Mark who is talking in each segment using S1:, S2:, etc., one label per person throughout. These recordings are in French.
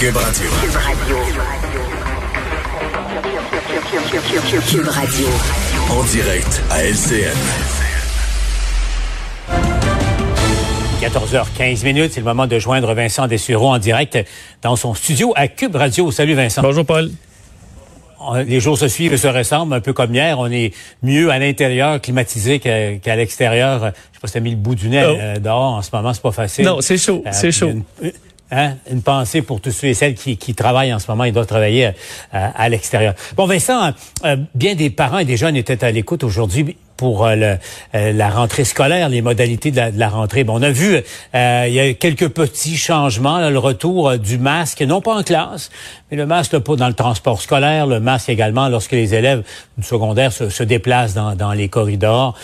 S1: Cube Radio.
S2: Cube Radio.
S1: En direct à LCN.
S3: 14h15 minutes, c'est le moment de joindre Vincent Dessureau en direct dans son studio à Cube Radio. Salut Vincent.
S4: Bonjour Paul.
S3: Les jours se suivent et se ressemblent, un peu comme hier. On est mieux à l'intérieur, climatisé qu'à l'extérieur. Je sais pas si t'as mis le bout du nez
S4: Oh.
S3: euh, dehors en ce moment, c'est pas facile.
S4: Non, c'est chaud,
S3: Euh,
S4: c'est chaud.
S3: Une, hein, une pensée pour tous ceux et celles qui, travaillent en ce moment et doivent travailler euh, à l'extérieur. Bon, Vincent, euh, bien des parents et des jeunes étaient à l'écoute aujourd'hui pour euh, euh, la rentrée scolaire, les modalités de la, rentrée. Bon, on a vu, euh, il y a quelques petits changements, là, le retour du masque, non pas en classe, mais le masque là, dans le transport scolaire, le masque également lorsque les élèves du secondaire se, déplacent dans, les corridors.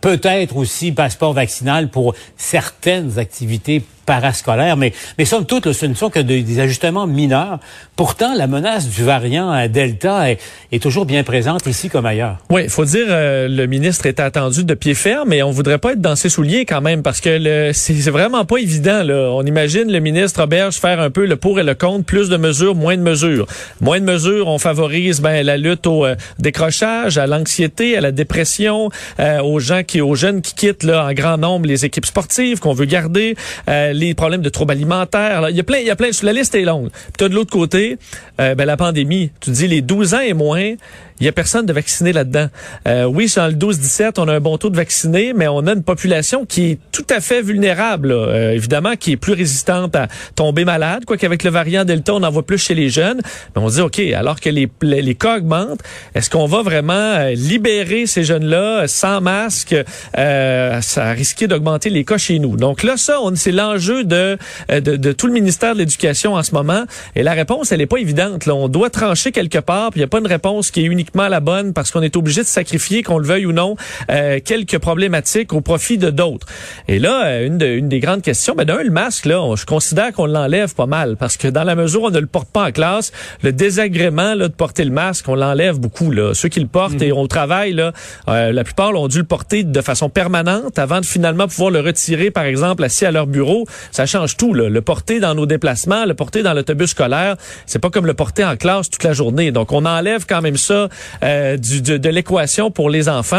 S3: Peut-être aussi passeport vaccinal pour certaines activités parascolaires, mais, mais somme toute, ce ne sont que de- des ajustements mineurs. Pourtant, la menace du variant Delta est, est toujours bien présente ici comme ailleurs.
S4: Oui, il faut dire euh, le ministre était attendu de pied ferme, mais on voudrait pas être dans ses souliers quand même parce que c'est vraiment pas évident. Là. On imagine le ministre Roberge faire un peu le pour et le contre, plus de mesures, moins de mesures. Moins de mesures, on favorise ben, la lutte au euh, décrochage, à l'anxiété, à la dépression, euh, aux gens qui, aux jeunes qui quittent là en grand nombre les équipes sportives qu'on veut garder, euh, les problèmes de troubles alimentaires. Il y a plein, il y a plein. La liste est longue. Puis t'as de l'autre côté, euh, ben, la pandémie. Tu dis les 12 ans et moins. Il y a personne de vacciné là-dedans. Euh, oui, dans le 12-17, on a un bon taux de vaccinés, mais on a une population qui est tout à fait vulnérable. Euh, évidemment, qui est plus résistante à tomber malade, quoi qu'avec le variant Delta, on en voit plus chez les jeunes. Mais on se dit, OK, alors que les, les, cas augmentent, est-ce qu'on va vraiment euh, libérer ces jeunes-là euh, sans masque? Euh, ça a d'augmenter les cas chez nous. Donc là, ça, c'est l'enjeu de, euh, de, de tout le ministère de l'Éducation en ce moment. Et la réponse, elle n'est pas évidente. Là. On doit trancher quelque part, puis il n'y a pas une réponse qui est uniquement la bonne parce qu'on est obligé de sacrifier, qu'on le veuille ou non, euh, quelques problématiques au profit de d'autres. Et là, euh, une, de- une des grandes questions, ben d'un, le masque, là, on- je considère qu'on l'enlève pas mal parce que dans la mesure où on ne le porte pas en classe, le désagrément là, de porter le masque, on l'enlève beaucoup. Là. Ceux qui le portent et on travaille, là, euh, la plupart ont dû le porter de façon permanente avant de finalement pouvoir le retirer, par exemple, assis à leur bureau. Ça change tout. Là. Le porter dans nos déplacements, le porter dans l'autobus scolaire, c'est pas comme le porter en classe toute la journée. Donc, on enlève quand même ça euh, du, de, de l'équation pour les enfants.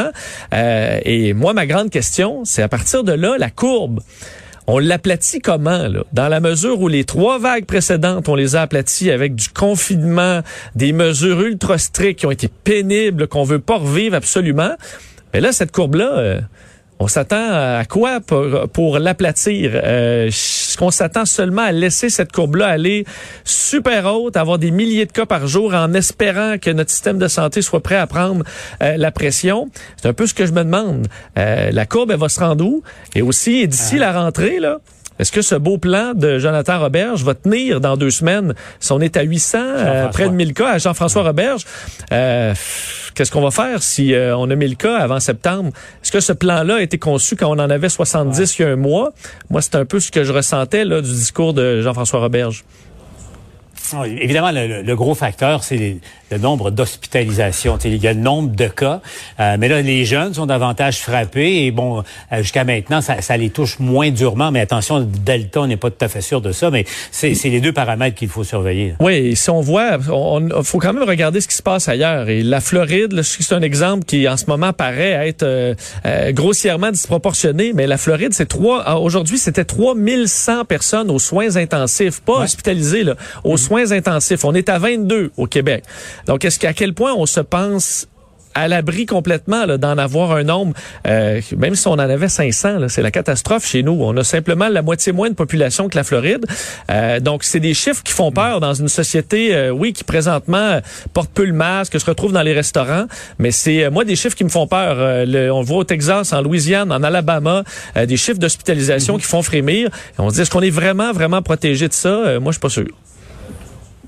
S4: Euh, et moi, ma grande question, c'est à partir de là, la courbe. On l'aplatit comment? Dans la mesure où les trois vagues précédentes, on les a aplaties avec du confinement, des mesures ultra strictes qui ont été pénibles, qu'on veut pas revivre absolument. Mais là, cette courbe-là, euh, on s'attend à quoi pour, pour l'aplatir? Euh, Est-ce qu'on s'attend seulement à laisser cette courbe-là aller super haute, avoir des milliers de cas par jour en espérant que notre système de santé soit prêt à prendre euh, la pression? C'est un peu ce que je me demande. Euh, la courbe, elle va se rendre où? Et aussi, d'ici la rentrée, là, est-ce que ce beau plan de Jonathan Roberge va tenir dans deux semaines? Si on est à 800, euh, près de 1000 cas à Jean-François Roberge, euh, qu'est-ce qu'on va faire si euh, on a 1000 cas avant septembre? Est-ce que ce plan-là a été conçu quand on en avait 70 il y a un mois? Moi, c'est un peu ce que je ressentais là, du discours de Jean-François Roberge.
S3: Oui, Évidemment, le, le- gros facteur, c'est le nombre d'hospitalisations. Il y a le nombre de cas, euh, mais là, les jeunes sont davantage frappés et bon, euh, jusqu'à maintenant, ça, ça les touche moins durement. Mais attention, Delta, on n'est pas tout à fait sûr de ça, mais c'est les deux paramètres qu'il faut surveiller.
S4: Oui, et si on voit, on, on- faut quand même regarder ce qui se passe ailleurs. Et la Floride, c'est un exemple qui, en ce moment, paraît être euh, euh, grossièrement disproportionné. Mais la Floride, c'est trois. ah, Aujourd'hui, c'était 3100 personnes aux soins intensifs, pas hospitalisées, là, aux soins intensifs. On est à 22 au Québec. Donc, est-ce qu'à quel point on se pense à l'abri complètement d'en avoir un nombre, euh, même si on en avait 500, là, c'est la catastrophe chez nous. On a simplement la moitié moins de population que la Floride. Euh, donc, c'est des chiffres qui font peur dans une société, euh, oui, qui présentement porte peu le masque, se retrouve dans les restaurants, mais c'est moi des chiffres qui me font peur. Le- on le voit au Texas, en Louisiane, en Alabama, des chiffres d'hospitalisation qui font frémir. Et on se dit, est-ce qu'on est vraiment, vraiment protégé de ça? Moi, je suis pas sûr.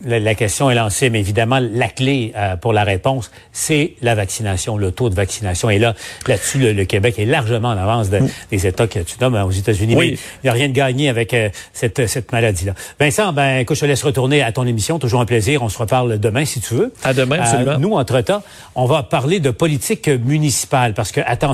S3: La, la question est lancée, mais évidemment, la clé euh, pour la réponse, c'est la vaccination, le taux de vaccination. Et là, là-dessus, le, le Québec est largement en avance de- des États que tu nommes euh, aux États-Unis.
S4: Oui.
S3: Mais il n'y a rien de gagné avec euh, cette, cette maladie-là. Vincent, ben, écoute, je te laisse retourner à ton émission. Toujours un plaisir. On se reparle demain, si tu veux.
S4: À demain,
S3: Euh,
S4: absolument.
S3: nous, entre-temps, on va parler de politique municipale parce que, attention,